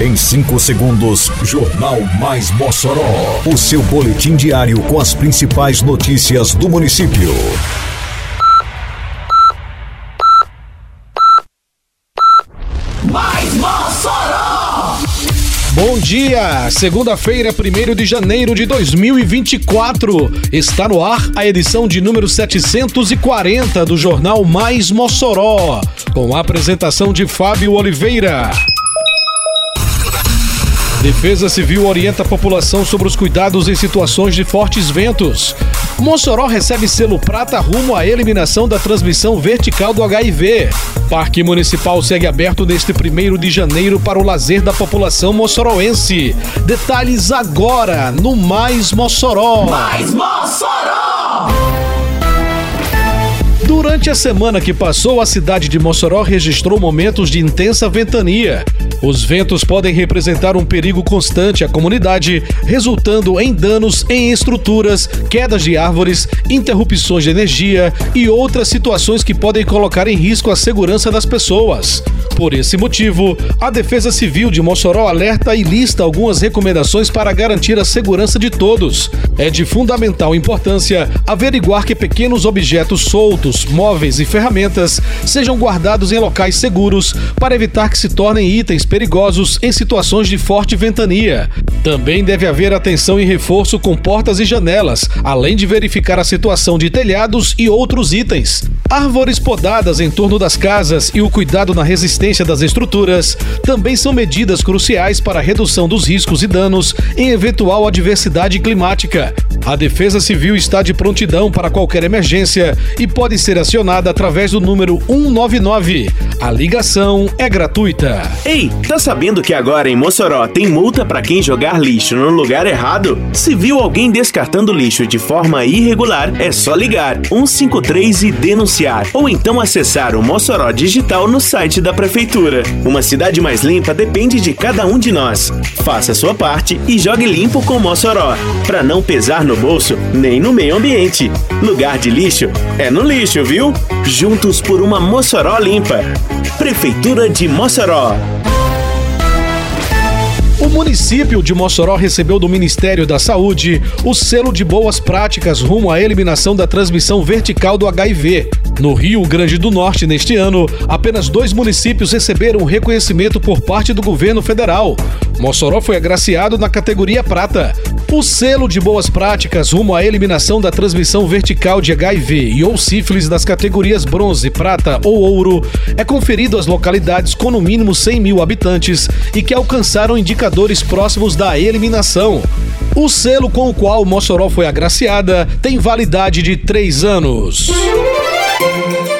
Em 5 segundos, Jornal Mais Mossoró. O seu boletim diário com as principais notícias do município. Mais Mossoró! Bom dia! Segunda-feira, 1 de janeiro de 2024. Está no ar a edição de número 740 do Jornal Mais Mossoró, com a apresentação de Fábio Oliveira. Defesa Civil orienta a população sobre os cuidados em situações de fortes ventos. Mossoró recebe selo prata rumo à eliminação da transmissão vertical do HIV. Parque Municipal segue aberto neste 1 de janeiro para o lazer da população moçoroense. Detalhes agora no Mais Mossoró. Mais Mossoró! Durante a semana que passou, a cidade de Mossoró registrou momentos de intensa ventania. Os ventos podem representar um perigo constante à comunidade, resultando em danos em estruturas, quedas de árvores, interrupções de energia e outras situações que podem colocar em risco a segurança das pessoas. Por esse motivo, a Defesa Civil de Mossoró alerta e lista algumas recomendações para garantir a segurança de todos. É de fundamental importância averiguar que pequenos objetos soltos, móveis e ferramentas sejam guardados em locais seguros para evitar que se tornem itens perigosos em situações de forte ventania. Também deve haver atenção e reforço com portas e janelas, além de verificar a situação de telhados e outros itens. Árvores podadas em torno das casas e o cuidado na resistência das estruturas também são medidas cruciais para a redução dos riscos e danos em eventual adversidade climática. A Defesa Civil está de prontidão para qualquer emergência e pode ser acionada através do número 199. A ligação é gratuita. Ei, tá sabendo que agora em Mossoró tem multa para quem jogar lixo no lugar errado? Se viu alguém descartando lixo de forma irregular, é só ligar 153 e denunciar, ou então acessar o Mossoró Digital no site da prefeitura. Uma cidade mais limpa depende de cada um de nós. Faça sua parte e jogue limpo com Mossoró, para não pesar no bolso nem no meio ambiente. Lugar de lixo é no lixo, viu? Juntos por uma Mossoró limpa. Prefeitura de Mossoró. O município de Mossoró recebeu do Ministério da Saúde o selo de boas práticas rumo à eliminação da transmissão vertical do HIV. No Rio Grande do Norte, neste ano, apenas dois municípios receberam reconhecimento por parte do governo federal. Mossoró foi agraciado na categoria prata. O selo de boas práticas rumo à eliminação da transmissão vertical de HIV e ou sífilis das categorias bronze, prata ou ouro é conferido às localidades com no mínimo 100 mil habitantes e que alcançaram indicadores próximos da eliminação. O selo com o qual Mossoró foi agraciada tem validade de três anos. Bye.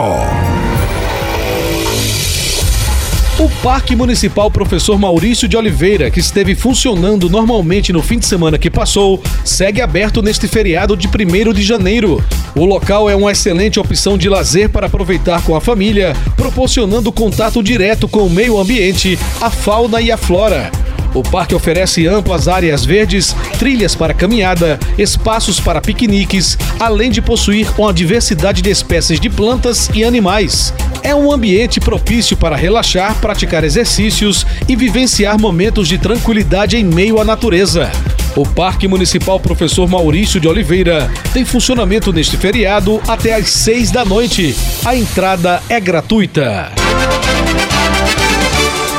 O Parque Municipal Professor Maurício de Oliveira, que esteve funcionando normalmente no fim de semana que passou, segue aberto neste feriado de 1 de janeiro. O local é uma excelente opção de lazer para aproveitar com a família, proporcionando contato direto com o meio ambiente, a fauna e a flora. O parque oferece amplas áreas verdes, trilhas para caminhada, espaços para piqueniques, além de possuir uma diversidade de espécies de plantas e animais. É um ambiente propício para relaxar, praticar exercícios e vivenciar momentos de tranquilidade em meio à natureza. O Parque Municipal Professor Maurício de Oliveira tem funcionamento neste feriado até às seis da noite. A entrada é gratuita.